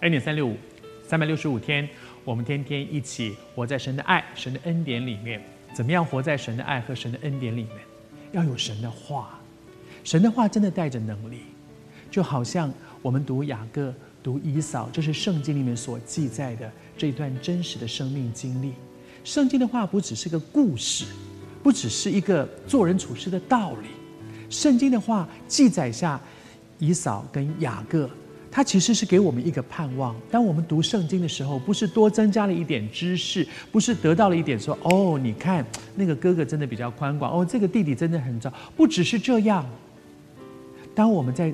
恩典三六五，三百六十五天，我们天天一起活在神的爱、神的恩典里面。怎么样活在神的爱和神的恩典里面？要有神的话，神的话真的带着能力，就好像我们读雅各、读以扫，这是圣经里面所记载的这一段真实的生命经历。圣经的话不只是个故事，不只是一个做人处事的道理。圣经的话记载下以扫跟雅各，它其实是给我们一个盼望。当我们读圣经的时候，不是多增加了一点知识，不是得到了一点说哦，你看那个哥哥真的比较宽广，哦，这个弟弟真的很糟。不只是这样。当我们在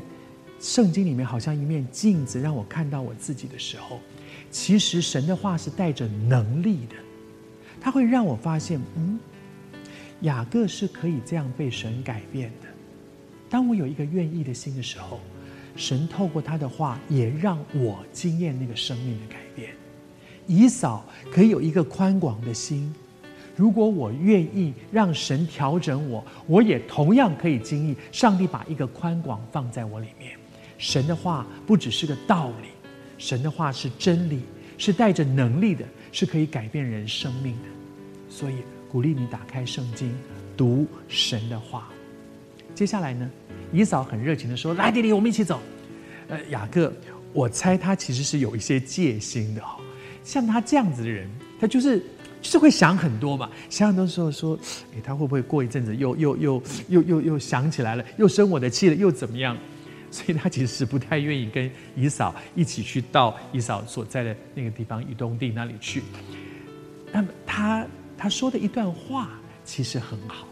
圣经里面好像一面镜子，让我看到我自己的时候，其实神的话是带着能力的，它会让我发现，嗯，雅各是可以这样被神改变的。当我有一个愿意的心的时候，神透过他的话也让我经验那个生命的改变。以扫可以有一个宽广的心，如果我愿意让神调整我，我也同样可以经历上帝把一个宽广放在我里面。神的话不只是个道理，神的话是真理，是带着能力的，是可以改变人生命的。所以鼓励你打开圣经，读神的话。接下来呢，以扫很热情地说：“来，弟弟，我们一起走。”呃，雅各，我猜他其实是有一些戒心的哦。像他这样子的人，他就是就是会想很多嘛。想很多时候说：“哎，他会不会过一阵子又又又又又又想起来了，又生我的气了，又怎么样？”所以他其实是不太愿意跟以扫一起去到以扫所在的那个地方以东地那里去。那么他他说的一段话其实很好，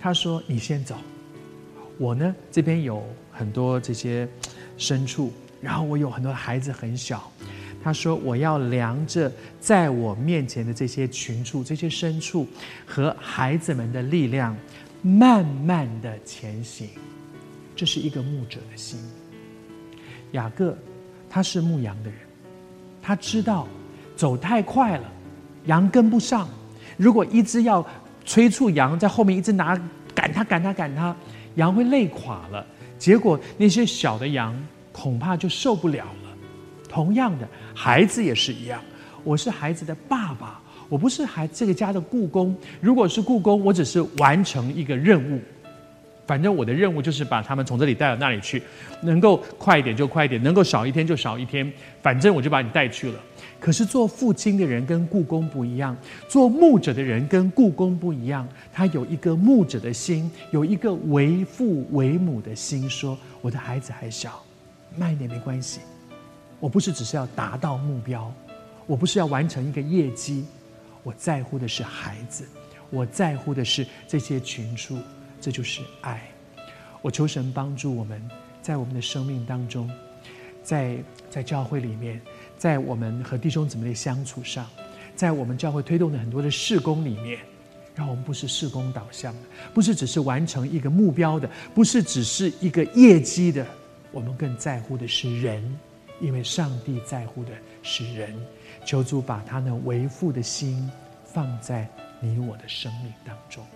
他说：“你先走。”我呢，这边有很多这些牲畜，然后我有很多孩子很小。他说：“我要量着在我面前的这些群畜、这些牲畜和孩子们的力量，慢慢的前行。”这是一个牧者的心。雅各他是牧羊的人，他知道走太快了，羊跟不上。如果一只要催促羊在后面一直拿赶他赶他赶他。羊会累垮了，结果那些小的羊恐怕就受不了了。同样的，孩子也是一样。我是孩子的爸爸，我不是孩这个家的雇工。如果是雇工，我只是完成一个任务。反正我的任务就是把他们从这里带到那里去，能够快一点就快一点，能够少一天就少一天。反正我就把你带去了。可是做父亲的人跟雇工不一样，做牧者的人跟雇工不一样。他有一个牧者的心，有一个为父为母的心，说：“我的孩子还小，慢一点没关系。我不是只是要达到目标，我不是要完成一个业绩，我在乎的是孩子，我在乎的是这些群畜，这就是爱。我求神帮助我们在我们的生命当中，在在教会里面。”在我们和弟兄姊妹的相处上，在我们教会推动的很多的事工里面，让我们不是事工导向的，不是只是完成一个目标的，不是只是一个业绩的，我们更在乎的是人，因为上帝在乎的是人。求主把他那为父的心放在你我的生命当中。